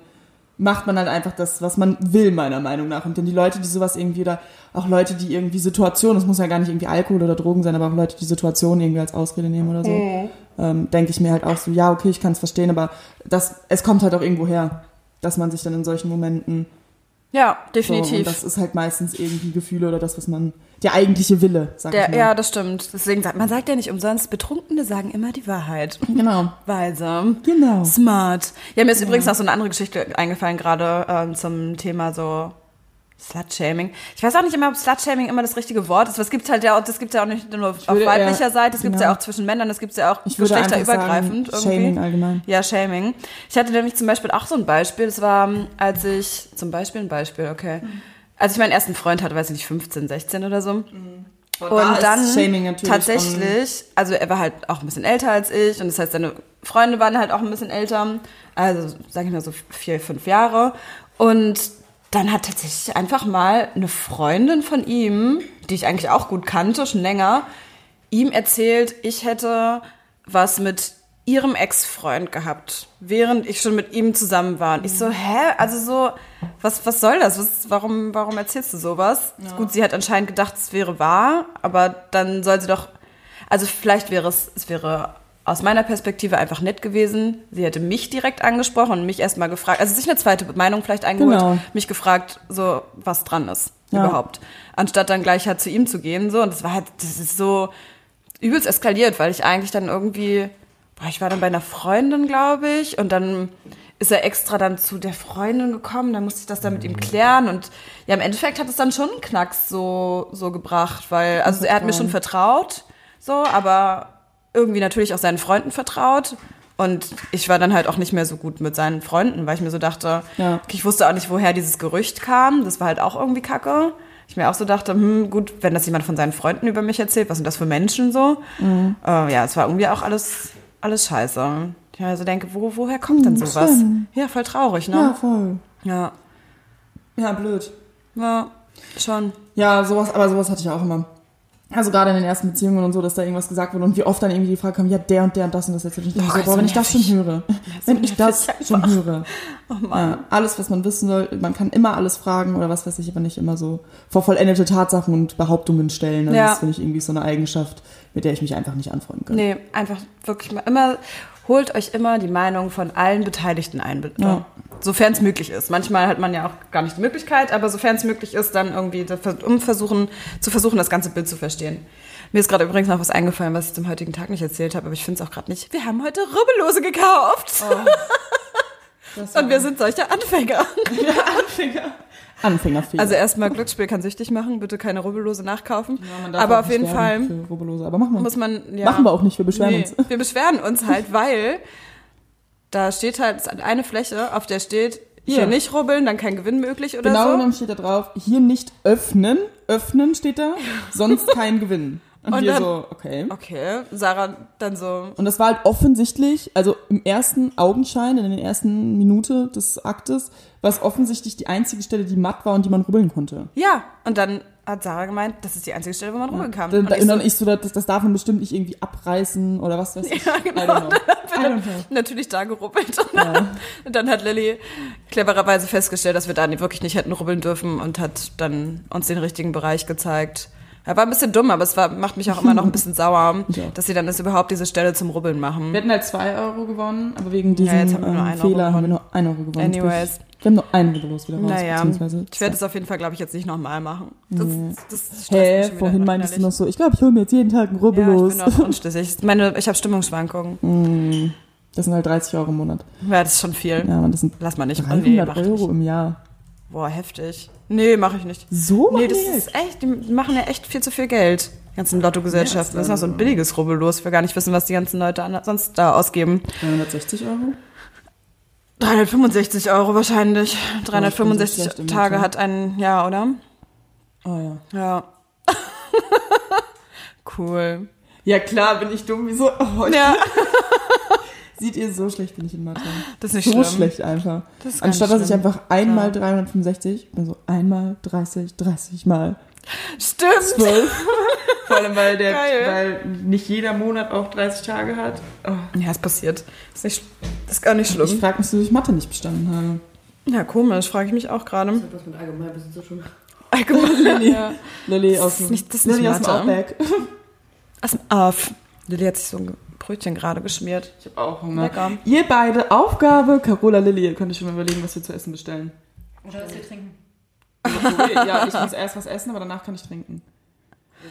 macht man halt einfach das, was man will, meiner Meinung nach. Und denn die Leute, die sowas irgendwie oder auch Leute, die irgendwie Situationen, das muss ja gar nicht irgendwie Alkohol oder Drogen sein, aber auch Leute, die Situationen irgendwie als Ausrede nehmen oder so, Mhm. ähm, denke ich mir halt auch so, ja, okay, ich kann es verstehen, aber das, es kommt halt auch irgendwo her, dass man sich dann in solchen Momenten Ja, so, definitiv. und das ist halt meistens irgendwie Gefühle oder das, was man, der eigentliche Wille, sag ich Der, mal. ja, das stimmt. Deswegen sagt man sagt ja nicht umsonst, Betrunkene sagen immer die Wahrheit. Genau. [LAUGHS] Weise. Genau. Smart. Ja, mir ist übrigens noch so eine andere Geschichte eingefallen, gerade ähm, zum Thema so Slut-Shaming. Ich weiß auch nicht immer, ob Slut-Shaming immer das richtige Wort ist. Es gibt halt ja auch, das gibt ja auch nicht nur auf weiblicher eher- Seite, es gibt genau. ja auch zwischen Männern, es gibt ja auch Ich geschlechterübergreifend sagen, irgendwie. Shaming allgemein. Ja, Shaming. Ich hatte nämlich zum Beispiel auch so ein Beispiel. Das war, als ich, zum Beispiel ein Beispiel, okay. Als ich meinen ersten Freund hatte, weiß ich nicht, 15, 16 oder so. Und, da ist dann tatsächlich, also er war halt auch ein bisschen älter als ich und das heißt, seine Freunde waren halt auch ein bisschen älter, also sag ich mal so vier, fünf Jahre. Und dann hat tatsächlich einfach mal eine Freundin von ihm, die ich eigentlich auch gut kannte, schon länger, ihm erzählt, ich hätte was mit ihrem Ex-Freund gehabt, während ich schon mit ihm zusammen war. Und ich so, hä? Also so, was, was soll das? Was, warum, warum erzählst du sowas? Gut, sie hat anscheinend gedacht, es wäre wahr, aber dann soll sie doch, also vielleicht wäre es, es wäre aus meiner Perspektive einfach nett gewesen. Sie hätte mich direkt angesprochen und mich erstmal gefragt, also sich eine zweite Meinung vielleicht eingeholt, Genau. mich gefragt, so, was dran ist Ja. überhaupt. Anstatt dann gleich halt zu ihm zu gehen, so. Und das war halt, das ist so übelst eskaliert, weil ich eigentlich dann irgendwie, boah, ich war dann bei einer Freundin, glaube ich, und dann ist er extra dann zu der Freundin gekommen, dann musste ich das dann mit ihm klären und ja, im Endeffekt hat es dann schon einen Knacks so, so gebracht, weil, also er hat mir schon vertraut, so, aber irgendwie natürlich auch seinen Freunden vertraut. Und ich war dann halt auch nicht mehr so gut mit seinen Freunden, weil ich mir so dachte, Ja. okay, ich wusste auch nicht, woher dieses Gerücht kam. Das war halt auch irgendwie kacke. Ich mir auch so dachte, hm, gut, wenn das jemand von seinen Freunden über mich erzählt, was sind das für Menschen so? Äh, ja, es war irgendwie auch alles, alles scheiße. Ich mir also denke, wo, woher kommt denn sowas? schlimm. Ja, voll traurig, Ja, ne? voll. Ja, Ja, blöd. ja, schon. Ja, sowas, aber sowas hatte ich auch immer. Also gerade in den ersten Beziehungen und so, dass da irgendwas gesagt wurde und wie oft dann irgendwie die Frage kam, ja, der und der und das und das jetzt. Und ich Oh so, boah, wenn ich das schon höre, wenn ich das schon höre. Oh Mann. Ja, alles, was man wissen soll, man kann immer alles fragen oder was weiß ich, aber nicht immer so vor vollendete Tatsachen und Behauptungen stellen. Also Ja. Das finde ich irgendwie so eine Eigenschaft, mit der ich mich einfach nicht anfreunden kann. Nee, einfach wirklich mal immer, holt euch immer die Meinung von allen Beteiligten ein. Ja. Sofern es möglich ist. Manchmal hat man ja auch gar nicht die Möglichkeit, aber sofern es möglich ist, dann irgendwie, um versuchen, zu versuchen, das ganze Bild zu verstehen. Mir ist gerade übrigens noch was eingefallen, was ich zum heutigen Tag nicht erzählt habe, aber ich finde es auch gerade nicht. Wir haben heute Rubbellose gekauft. [LAUGHS] Das Und wir sind solche Anfänger. [LAUGHS] Anfänger. Anfängerfehler. Also erstmal Glücksspiel kann süchtig machen, bitte keine Rubbellose nachkaufen. Ja, aber auf jeden Fall. Aber machen wir. muss man ja, Machen wir auch nicht, wir beschweren Nee, uns. [LAUGHS] Wir beschweren uns halt, weil da steht halt eine Fläche, auf der steht, hier Ja. nicht rubbeln, dann kein Gewinn möglich oder Genau so. genommen steht da drauf, hier nicht öffnen, öffnen steht da, [LAUGHS] sonst kein Gewinn. Und, Und wir dann- so, okay. Okay, Sarah dann so, Und das war halt offensichtlich, also im ersten Augenschein, in den ersten Minute des Aktes, war es offensichtlich die einzige Stelle, die matt war und die man rubbeln konnte. ja. Und dann hat Sarah gemeint, das ist die einzige Stelle, wo man rubbeln kann. Dann, Und ich und dann so, ich so, das, das darf man bestimmt nicht irgendwie abreißen oder was weiß ich. Ja, genau. I don't know. [LAUGHS] I don't know. natürlich da gerubbelt. Und dann, und dann hat Lilly clevererweise festgestellt, dass wir da wirklich nicht hätten rubbeln dürfen und hat dann uns den richtigen Bereich gezeigt. Er war ein bisschen dumm, aber es war, macht mich auch immer noch ein bisschen [LAUGHS] sauer, Ja. dass sie dann das überhaupt diese Stelle zum Rubbeln machen. Wir hätten halt zwei Euro gewonnen, aber wegen Ja, diesem jetzt haben wir nur ähm, einen Euro Fehler haben wir nur ein Euro gewonnen. Anyways. Wir haben nur ein Rubbellos wieder raus, Naja, ich werde es auf jeden Fall, glaube ich, jetzt nicht nochmal machen. Das, das Hä, schon wieder vorhin meintest du noch so, ich glaube, ich hole mir jetzt jeden Tag ein Ja, Rubbellos. ich bin auch unschlüssig. Meine, ich habe Stimmungsschwankungen. [LAUGHS] das sind halt 30 Euro im Monat. Ja, das ist schon viel. Ja, man, das sind Lass mal nicht. 300 nee, ich Euro nicht. im Jahr. Boah, heftig. Nee, mache ich nicht. So Nee, das Geld? ist echt, die machen ja echt viel zu viel Geld. Die ganzen Lottogesellschaften. Das ist noch so ein billiges Rubbellos. Wir gar nicht wissen, was die ganzen Leute sonst da ausgeben. 360 Euro? 365 Euro wahrscheinlich. ich bin so 365 schlecht im Tage hat ein Jahr, oder? Oh ja. Ja. [LAUGHS] cool. Ja klar, bin ich dumm. Wieso? Oh, Ja, [LAUGHS] Sieht ihr, so schlecht bin ich in Mathe. das ist nicht So schlimm. schlecht einfach. Das ist gar Anstatt nicht dass ich einfach einmal 365, bin so einmal 30, 30 mal Stimmt. 12. [LAUGHS] Vor allem, weil, der, Geil. weil nicht jeder Monat auch 30 Tage hat. Oh. Ja, es passiert. Das ist, nicht, das ist gar nicht Ich schlimm. frage mich, wieso ich Mathe nicht bestanden habe. Ja, komisch, frage ich mich auch gerade. Was mit Allgemeinwissen zu tun. Allgemein. [LAUGHS] Ja. Lilly Das aus ist dem, nicht- das ist nicht Lilly aus dem. Outback. Aus dem Auf. Lilly hat sich so Brötchen gerade geschmiert. Ich habe auch Hunger. Lecker. Ihr beide, Aufgabe, Carola Lilly, ihr könnt euch schon mal überlegen, was wir zu essen bestellen. Oder was wir trinken. Okay, ja, ich muss erst was essen, aber danach kann ich trinken.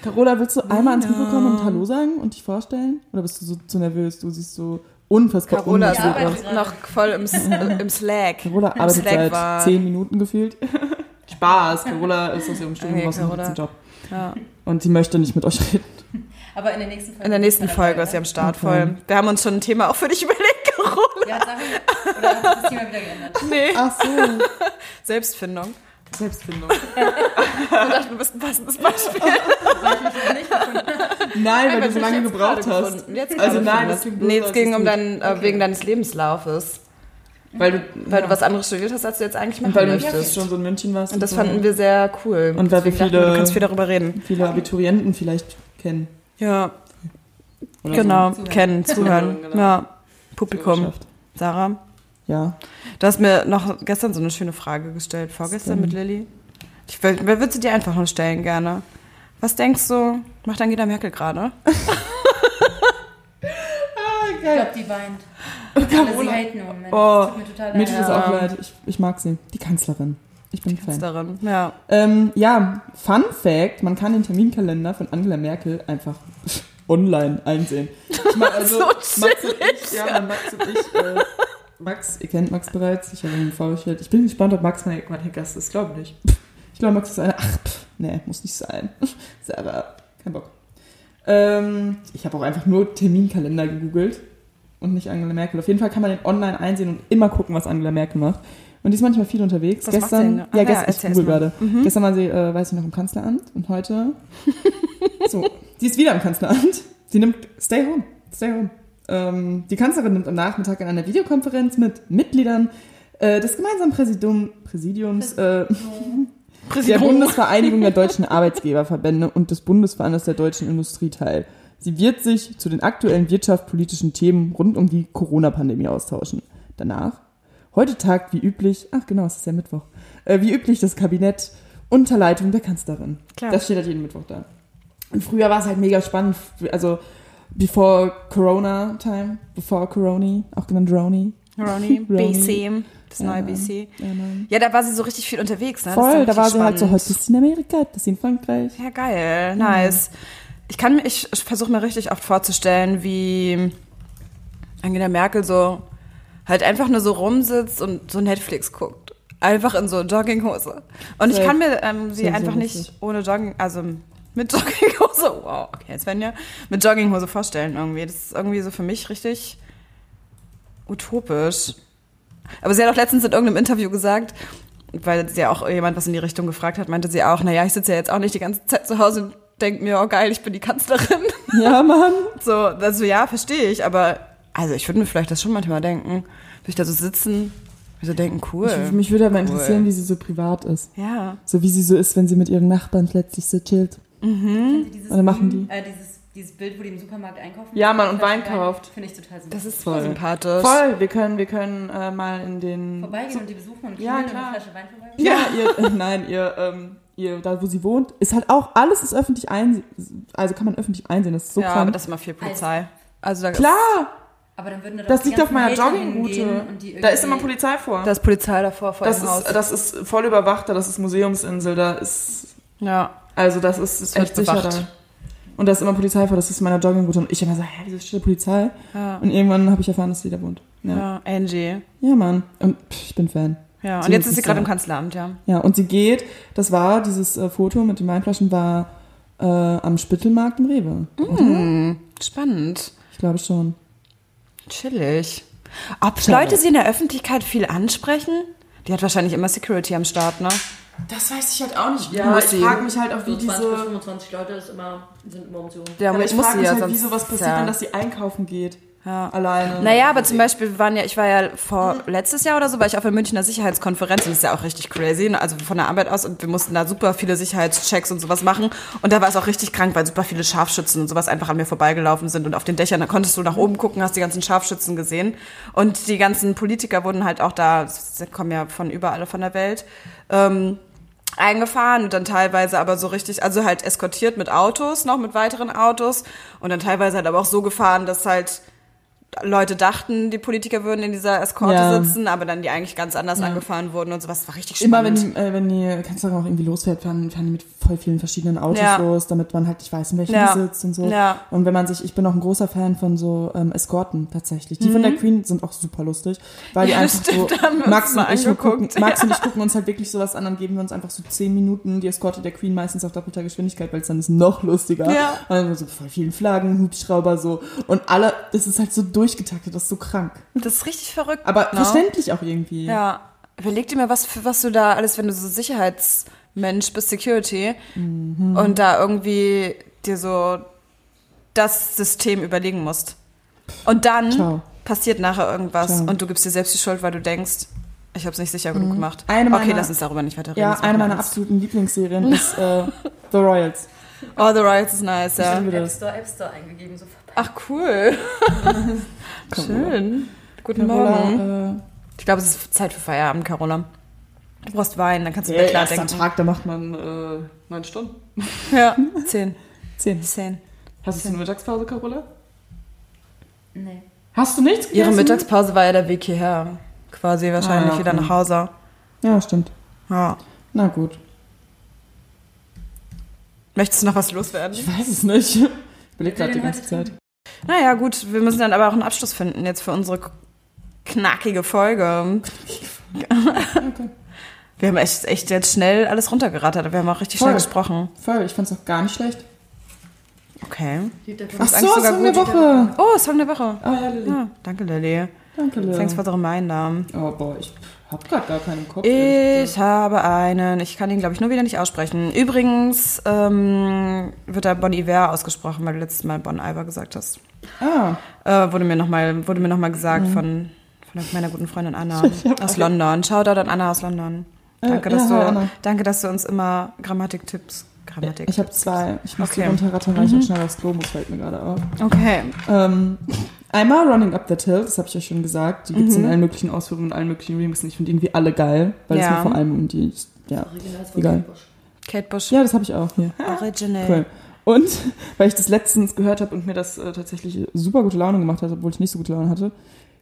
Carola, willst du einmal ans Mikro kommen und Hallo sagen und dich vorstellen? Oder bist du so zu nervös? Du siehst so unfassbar Carola ist Ja, noch, voll im, [LAUGHS] im Slack. Carola Im arbeitet Slack seit war- zehn Minuten gefühlt. [LAUGHS] Spaß, Carola ist aus ihrem Studium Okay, raus und jetzt einen Job. Ja. Und sie möchte nicht mit euch reden. Aber in der nächsten Folge. In der nächsten Folge ist sie am ne? Start Okay. voll. Wir haben uns schon ein Thema auch für dich [LAUGHS] überlegt, Carola. Ja, sag ich. Oder hat sich das Thema wieder geändert? [LAUGHS] Nee, Ach so. Selbstfindung. Selbstfindung. [LAUGHS] Ich dachte, du bist ein passendes Beispiel. Weil ich mich nicht gefunden. Nein, weil Einfach du so lange gebraucht hast. Jetzt Also nein, das Nee, es ging um dein, äh, wegen deines Lebenslaufes. Weil du, Weil du was anderes studiert hast, als du jetzt eigentlich machen und weil du möchtest. schon so in München warst. Und das so. fanden wir sehr cool. Und weil wir Deswegen dachten viele- du kannst viel darüber reden. viele Abiturienten vielleicht kennen. Ja, Oder genau. [LAUGHS] Zuhören. Kennen, zuhören. Genau. Ja, Publikum. Sarah, Ja. du hast mir noch gestern so eine schöne Frage gestellt. Vorgestern mit Lilly. Ich will, wer würde sie dir einfach noch stellen gerne? Was denkst du, macht Angela Merkel gerade? [LAUGHS] Ich glaube, die weint. Alle sie Carola. haten im Moment. Oh, Das tut mir total Mir leid. tut es auch leid. Ich, ich mag sie. Die Kanzlerin. Ich bin Fan. Darin. Ja. Ähm, ja, Fun Fact: Man kann den Terminkalender von Angela Merkel einfach [LAUGHS] online einsehen. Ich meine, [LAUGHS] also, So Max und ich, ja, Max und ich äh, Max, ihr kennt Max bereits, ich habe ihn vorgestellt. Ich bin gespannt, ob Max mein, mein Gast ist. Glaube nicht. [LAUGHS] Ich glaube, Max ist einer. Ach, pff, nee, muss nicht sein. Selber, kein Bock. Ähm, ich habe auch einfach nur Terminkalender gegoogelt und nicht Angela Merkel. Auf jeden Fall kann man den online einsehen und immer gucken, was Angela Merkel macht. Und die ist manchmal viel unterwegs. Was macht sie gestern, denn? Ach ja, ja, gestern, ich google gerade. Mhm. Gestern war sie, äh, weiß ich noch, im Kanzleramt und heute, [LAUGHS] so, sie ist wieder im Kanzleramt. Sie nimmt, stay home, stay home. Ähm, die Kanzlerin nimmt am Nachmittag an einer Videokonferenz mit Mitgliedern äh, des gemeinsamen Präsidium, Präsidiums äh, der Bundesvereinigung der deutschen Arbeitgeberverbände und des Bundesverbandes der deutschen Industrie teil. Sie wird sich zu den aktuellen wirtschaftspolitischen Themen rund um die Corona-Pandemie austauschen. Danach, heute tagt wie üblich, ach genau, es ist ja Mittwoch, äh, wie üblich das Kabinett unter Leitung der Kanzlerin. Klar. Das steht halt jeden Mittwoch da. Und früher war es halt mega spannend, also before Corona Time, before Corona, auch genannt Roni. Ronny. [LAUGHS] BC, das neue Ja. BC. Ja. Ja, da war sie so richtig viel unterwegs, ne? Das Voll, ja da war richtig sie halt so, spannend. heute ist sie in Amerika, heute ist sie in Frankreich. Ja, geil, nice. Ich kann mir, ich versuche mir richtig oft vorzustellen, wie Angela Merkel so halt einfach nur so rumsitzt und so Netflix guckt. Einfach in so Jogginghose. Und ich kann mir ähm, sie einfach nicht ohne Jogging, also mit [LAUGHS] Jogginghose, wow, okay, Svenja, mit Jogginghose vorstellen irgendwie. Das ist irgendwie so für mich richtig utopisch. Aber sie hat auch letztens in irgendeinem Interview gesagt, weil sie ja auch jemand was in die Richtung gefragt hat, meinte sie auch, naja, ich sitze ja jetzt auch nicht die ganze Zeit zu Hause und denke mir, oh geil, ich bin die Kanzlerin. [LAUGHS] Ja, Mann. So, also ja, verstehe ich, aber also ich würde mir vielleicht das schon manchmal denken, würde ich da so sitzen, mir so denken, cool. Ich, mich würde aber Cool. interessieren, wie sie so privat ist. ja. So wie sie so ist, wenn sie mit ihren Nachbarn plötzlich so chillt. Kennen Sie dieses, Und dann machen die. Äh, dieses, dieses Bild, wo die im Supermarkt einkaufen. Ja, Mann, und Wein kauft. Finde ich total sympathisch. Das ist Voll. voll sympathisch. Voll, wir können, wir können äh, mal in den. Vorbeigehen und die besuchen und Ja, klar. eine Flasche Wein vorbei. Ja, ihr, äh, [LAUGHS] nein, ihr, ähm, ihr, da wo sie wohnt, ist halt auch, alles ist öffentlich einsehen, also kann man öffentlich einsehen, das ist so ja, krank. aber das ist immer viel Polizei. Also da Klar, Aber dann würden da das liegt auf meiner Joggingroute. Da ist immer Polizei vor. da ist Polizei davor vor das, dem Haus. ist, das ist voll überwacht, da, das ist Museumsinsel, da ist, ja. also das ist, ist wird echt sicher bewacht. da. Und da ist immer Polizei vor, das ist meine Joggingroute. Und ich immer so, hä, wieso steht da Polizei? Ja. Und irgendwann habe ich erfahren, dass sie da wohnt. Ja, ja, Angie. ja Mann. Und pff, ich bin Fan. Ja, und Sie jetzt ist sie gerade im Kanzleramt, ja. Ja, und sie geht, das war, dieses äh, Foto mit den Weinflaschen war äh, am Spittelmarkt im Rewe. Hm, spannend. Ich glaube schon. Chillig. Ob Schade. Leute sie in der Öffentlichkeit viel ansprechen? Die hat wahrscheinlich immer Security am Start, ne? Das weiß ich halt auch nicht. Ja, ich sie. frag mich halt auch, So 20 bis 25 Leute ist immer, sind immer Optionen. Ja, aber ich muss frage sie mich ja halt, wie sowas passiert, ja. dann, dass sie einkaufen geht. Ja. Alleine. Naja, aber zum Beispiel wir waren ja, ich war ja vor letztes Jahr oder so, war ich auf der Münchner Sicherheitskonferenz und das ist ja auch richtig crazy, ne? also von der Arbeit aus und wir mussten da super viele Sicherheitschecks und sowas machen und da war es auch richtig krank, weil super viele Scharfschützen und sowas einfach an mir vorbeigelaufen sind und auf den Dächern, da konntest du nach oben gucken, hast die ganzen Scharfschützen gesehen und die ganzen Politiker wurden halt auch da, sie kommen ja von überall von der Welt, ähm, eingefahren und dann teilweise aber so richtig, also halt eskortiert mit Autos, noch mit weiteren Autos und dann teilweise halt aber auch so gefahren, dass halt Leute dachten, die Politiker würden in dieser Eskorte Ja. sitzen, aber dann die eigentlich ganz anders angefahren wurden und sowas. Das war richtig Immer spannend. wenn die, äh, wenn die Kanzlerin auch irgendwie losfährt, fahren, fahren die mit voll vielen verschiedenen Autos Ja. los, damit man halt nicht weiß, in welchem Ja. sitzt und so. Ja. Und wenn man sich, ich bin auch ein großer Fan von so ähm, Eskorten tatsächlich. Die von der Queen sind auch super lustig, weil die Mhm. Ja, einfach stimmt, so, Max und ich, gucken, Max ja. und ich gucken uns halt wirklich sowas an, dann geben wir uns einfach so zehn Minuten die Eskorte der Queen meistens auf doppelter Geschwindigkeit, weil es dann ist noch lustiger. Ja. Und dann so voll vielen Flaggen, Hubschrauber so und alle, das ist halt so durchgetaktet, das ist so krank. Das ist richtig verrückt. Aber ne? verständlich auch irgendwie. Ja. Überleg dir mal, was, für was du da alles, wenn du so Sicherheitsmensch bist, Security, Mhm. und da irgendwie dir so das System überlegen musst. Und dann Ciao. passiert nachher irgendwas Ciao. und du gibst dir selbst die Schuld, weil du denkst, ich habe es nicht sicher genug gemacht. Mhm. Eine okay, meiner- lass uns darüber nicht weiter reden. Ja, eine meiner Angst. absoluten Lieblingsserien [LAUGHS] ist äh, The Royals. Oh, The Riots ist nice, ja. liebe App das. Store, App Store eingegeben, so vorbei. Ach, cool. [LAUGHS] Schön. Guten Morgen. Carola, äh, Ich glaube, es ist Zeit für Feierabend, Carola. Du brauchst Wein, dann kannst du dir klar denken. Tag, da macht man äh, neun Stunden. [LAUGHS] Ja, zehn. Zehn. Zehn. Hast du eine Mittagspause, Carola? Nee. Hast du nichts gegessen? Ihre Mittagspause war ja der Weg hierher. Quasi wahrscheinlich Ah, ja, wieder okay. nach Hause. Ja, stimmt. Ja. Na gut. Möchtest du noch was loswerden? Ich weiß es nicht. Ich überlege gerade die ganze Zeit. Naja, gut, wir müssen dann aber auch einen Abschluss finden jetzt für unsere knackige Folge. Okay. Wir haben echt, echt jetzt schnell alles runtergerattert. Wir haben auch richtig Voll. schnell gesprochen. Voll, ich fand's auch gar nicht schlecht. Okay. Ach so, Song der. Woche. Oh, Song der Woche. Ah, ja, Lilly. Ja, danke, Lilly. Danke, Lilly. Thanks for the reminder. Oh, boah, ich hab grad gar keinen Kopf. Ich habe einen, ich kann ihn, glaube ich, nur wieder nicht aussprechen. Übrigens ähm, wird da Bon Iver ausgesprochen, weil du letztes Mal Bon Iver gesagt hast. Ah, Äh, wurde mir nochmal wurde mir noch mal gesagt von, von meiner guten Freundin Anna [LAUGHS] aus London. Shoutout an Anna aus London. Äh, Danke, ja, dass, hi, du, Anna. danke dass du uns immer Grammatik-Tipps. Grammatik. ich habe zwei. Ich muss Okay. die runterrattern, weil ich auch schnell aufs Klo muss, fällt mir gerade auf. Okay. Ähm, einmal Running Up That Hill, das habe ich euch schon gesagt. Die gibt's Mhm. in allen möglichen Ausführungen, in allen möglichen Remixen. Ich finde irgendwie alle geil, weil es Ja. mir vor allem um die, ja, egal. Kate Bush. Ja, das habe ich auch hier. Original. Cool. Und [LAUGHS] weil ich das letztens gehört habe und mir das äh, tatsächlich super gute Laune gemacht hat, obwohl ich nicht so gute Laune hatte.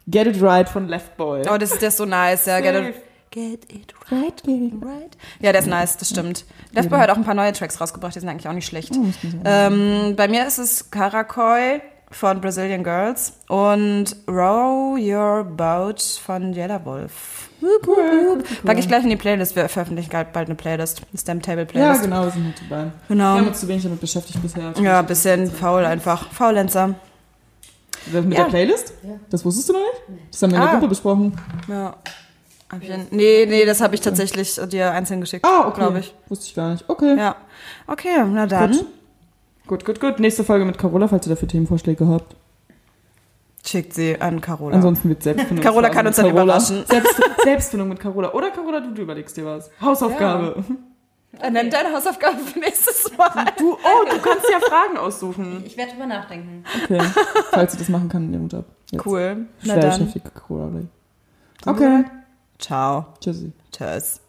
Get It Right von Left Boy. Oh, das ist der ist so nice. Ja, get it, get it Right, get it right. Ja, der ist nice, das stimmt. Left Boy hat auch ein paar neue Tracks rausgebracht, die sind eigentlich auch nicht schlecht. Oh. Ähm, bei mir ist es Karakoy von Brazilian Girls und Row Your Boat von Yellow Wolf. Cool, cool, Pack ich gleich in die Playlist. Wir veröffentlichen bald eine Playlist. Eine Stamp Table Ja, genau, wir sind halt dabei. genau. Wir haben uns zu wenig damit beschäftigt bisher. Ja, ein bisschen faul einfach. Faulenzer. Mit Ja. der Playlist? Ja. Das wusstest du noch nicht? Das haben wir in der Ah. Gruppe besprochen. Ja. Hab ich denn- Nee, nee, das habe ich tatsächlich dir einzeln geschickt. Ah, okay. Glaube ich. Wusste ich gar nicht. Okay. Ja. Okay, na dann. Gut. Gut, gut, gut. Nächste Folge mit Carola, falls ihr dafür Themenvorschläge habt. Schickt sie an Carola. Ansonsten wird Selbstfindung. [LAUGHS] Carola kann uns dann überraschen. Selbst, Selbstfindung mit Carola. Oder Carola, du, du überlegst dir was. Hausaufgabe. Dann nimm deine Hausaufgabe für nächstes Mal. Du, oh, du kannst ja Fragen aussuchen. Ich werde drüber nachdenken. Okay. falls sie das machen kann in ihrem Job. Jetzt. Cool. Na Schwer dann. Carola. Okay. Ciao. Tschüssi. Tschüss.